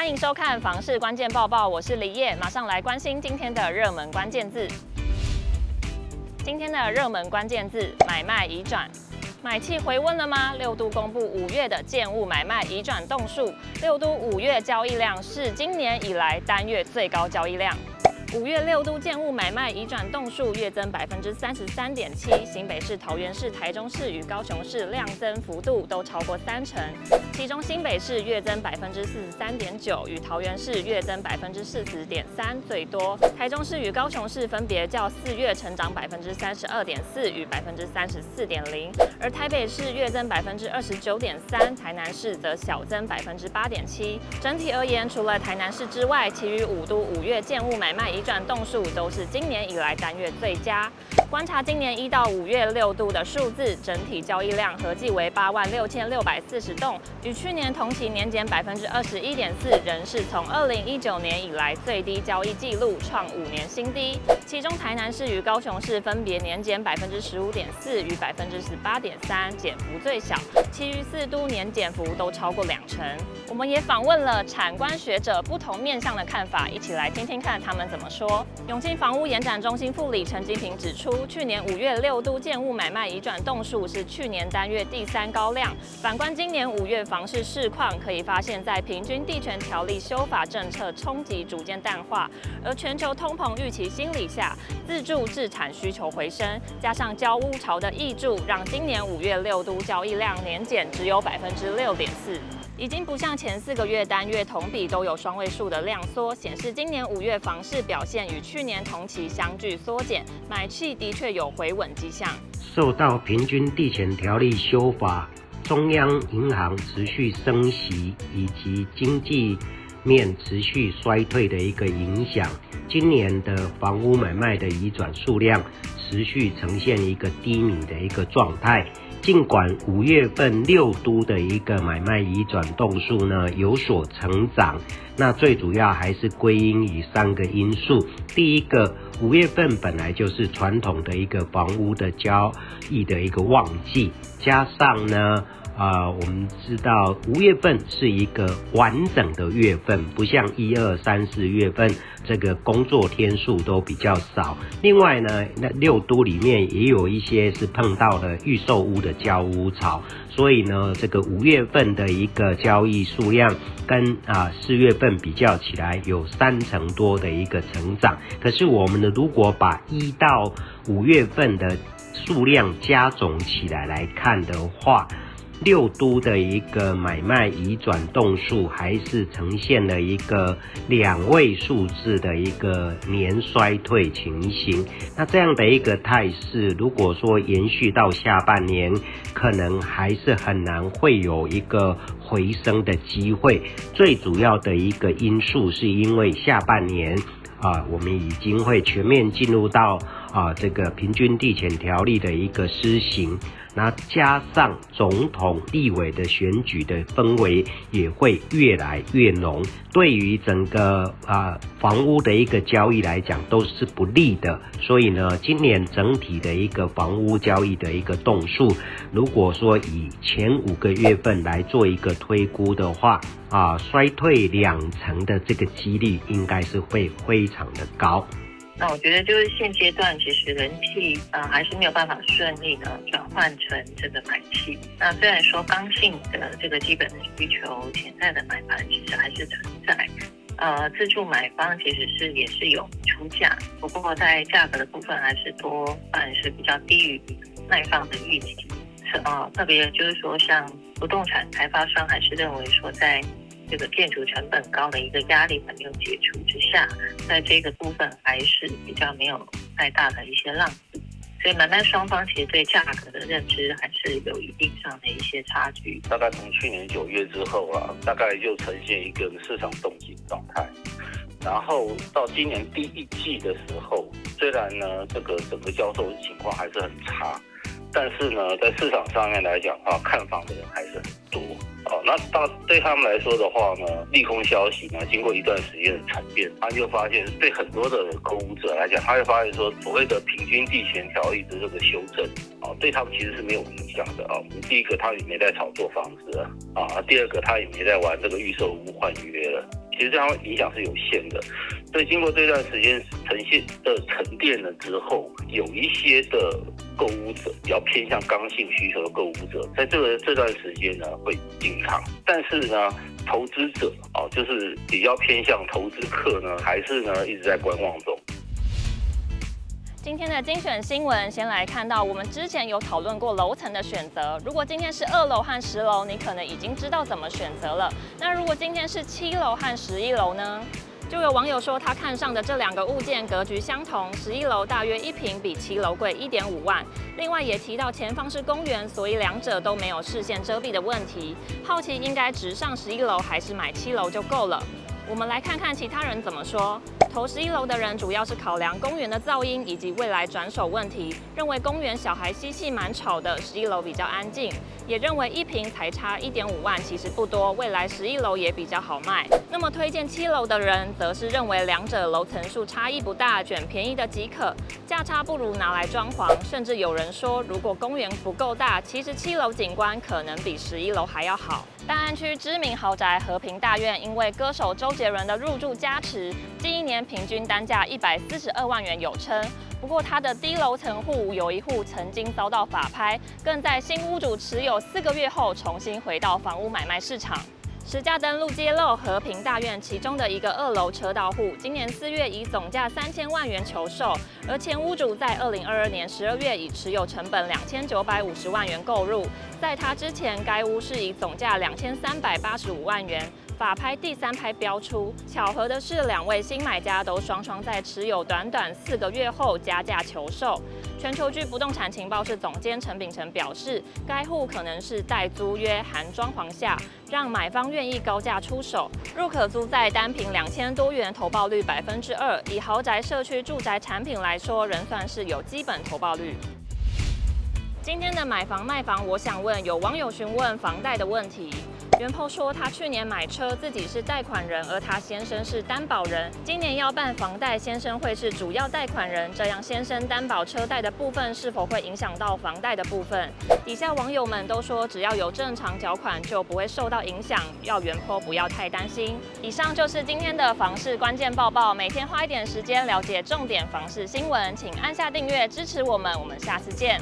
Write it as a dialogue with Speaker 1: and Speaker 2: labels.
Speaker 1: 欢迎收看房市关键报报，我是李叶，马上来关心今天的热门关键字。今天的热门关键字：买卖已转。买气回温了吗？六都公布五月的建物买卖已转动数，六都五月交易量是今年以来单月最高交易量。五月六都建物买卖移转栋数月增百分之三十三点七，新北市、桃园市、台中市与高雄市量增幅度都超过三成，其中新北市月增百分之四十三点九，与桃园市月增百分之四十点三最多，台中市与高雄市分别较四月成长百分之三十二点四与百分之三十四点零，而台北市月增百分之二十九点三，台南市则小增百分之八点七。整体而言，除了台南市之外，其余五都五月建物买卖转动数都是今年以来单月最佳。观察今年一到五月六都的数字，整体交易量合计为八万六千六百四十栋，与去年同期年减百分之二十一点四，仍是从二零一九年以来最低交易记录，创五年新低。其中台南市与高雄市分别年减百分之十五点四与百分之十八点三，减幅最小。其余四都年减幅都超过两成。我们也访问了产官学者不同面向的看法，一起来听听看他们怎么说。永庆房屋延展中心副理陈金平指出，去年五月六都建物买卖移转栋数是去年单月第三高量。反观今年五月房市市况，可以发现，在平均地权条例修法政策冲击逐渐淡化，而全球通膨预期心理下，自住置产需求回升，加上交屋潮的挹注，让今年五月六都交易量年减只有百分之六点四。已经不像前四个月单月同比都有双位数的量缩，显示今年五月房市表现与去年同期相距缩减，买气的确有回稳迹象。
Speaker 2: 受到平均地权条例修法、中央银行持续升息以及经济面持续衰退的一个影响，今年的房屋买卖的移转数量持续呈现一个低迷的一个状态。尽管五月份六都的一个买卖移转动数呢有所成长，那最主要还是归因于三个因素。第一个，五月份本来就是传统的一个房屋的交易的一个旺季，加上呢。啊、我们知道五月份是一个完整的月份，不像一二三四月份这个工作天数都比较少。另外呢，那六都里面也有一些是碰到了预售屋的交屋潮，所以呢，这个五月份的一个交易数量跟啊四月份比较起来有三成多的一个成长。可是我们呢，如果把一到五月份的数量加总起来来看的话，六都的一个买卖移转动数还是呈现了一个两位数字的一个年衰退情形。那这样的一个态势，如果说延续到下半年，可能还是很难会有一个回升的机会。最主要的一个因素是因为下半年啊，我们已经会全面进入到啊这个平均地权条例的一个施行。那加上总统、立委的选举的氛围也会越来越浓，对于整个啊房屋的一个交易来讲都是不利的。所以呢，今年整体的一个房屋交易的一个动数，如果说以前五个月份来做一个推估的话，啊，衰退两成的这个几率应该是会非常的高。
Speaker 3: 那我觉得就是现阶段，其实人气啊、呃、还是没有办法顺利的转换成这个买气。那虽然说刚性的这个基本的需求、潜在的买盘其实还是存在，呃，自住买方其实是也是有出价，不过在价格的部分还是多半是比较低于卖方的预期。呃，特别就是说，像不动产开发商还是认为说在。这个建筑成本高的一个压力还没有解除之下，在这个部分还是比较没有太大的一些浪费，所以买卖双方其实对价格的认知还是有一定上的一些差距。
Speaker 4: 大概从去年九月之后啊，大概就呈现一个市场冻结状态，然后到今年第一季的时候，虽然呢这个整个销售情况还是很差，但是呢在市场上面来讲啊，看房的人还是很多。那到对他们来说的话呢，利空消息呢，经过一段时间的沉淀，他就发现对很多的购物者来讲，他会发现说，所谓的平均地权条例的这个修正，啊，对他们其实是没有影响的啊。第一个，他也没在炒作房子啊；第二个，他也没在玩这个预售屋换约了。其实这样影响是有限的。所以经过这段时间呈现的沉淀了之后，有一些的购物者比较偏向刚性需求的购物者，在这个这段时间呢会进场，但是呢，投资者啊，就是比较偏向投资客呢，还是呢一直在观望中。
Speaker 1: 今天的精选新闻，先来看到我们之前有讨论过楼层的选择。如果今天是二楼和十楼，你可能已经知道怎么选择了。那如果今天是七楼和十一楼呢？就有网友说他看上的这两个物件格局相同，十一楼大约一平比七楼贵一点五万。另外也提到前方是公园，所以两者都没有视线遮蔽的问题。好奇应该直上十一楼还是买七楼就够了？我们来看看其他人怎么说。投十一楼的人主要是考量公园的噪音以及未来转手问题，认为公园小孩嬉戏蛮吵的，十一楼比较安静。也认为一平才差一点五万，其实不多，未来十一楼也比较好卖。那么推荐七楼的人，则是认为两者楼层数差异不大，选便宜的即可，价差不如拿来装潢。甚至有人说，如果公园不够大，其实七楼景观可能比十一楼还要好。大安区知名豪宅和平大院，因为歌手周杰伦的入住加持，近一年平均单价一百四十二万元有称。不过，它的低楼层户有一户曾经遭到法拍，更在新屋主持有四个月后重新回到房屋买卖市场。十架登录揭露，和平大院其中的一个二楼车道户，今年四月以总价三千万元求售，而前屋主在二零二二年十二月以持有成本两千九百五十万元购入，在他之前，该屋是以总价两千三百八十五万元。法拍第三拍标出，巧合的是，两位新买家都双双在持有短短四个月后加价求售。全球居不动产情报室总监陈秉承表示，该户可能是代租约含装潢下，让买方愿意高价出手。入可租在单品两千多元，投报率百分之二，以豪宅社区住宅产品来说，仍算是有基本投报率。今天的买房卖房，我想问有网友询问房贷的问题。元 po 说，他去年买车，自己是贷款人，而他先生是担保人。今年要办房贷，先生会是主要贷款人，这样先生担保车贷的部分是否会影响到房贷的部分？底下网友们都说，只要有正常缴款就不会受到影响，要元 po 不要太担心。以上就是今天的房市关键报报，每天花一点时间了解重点房市新闻，请按下订阅支持我们，我们下次见。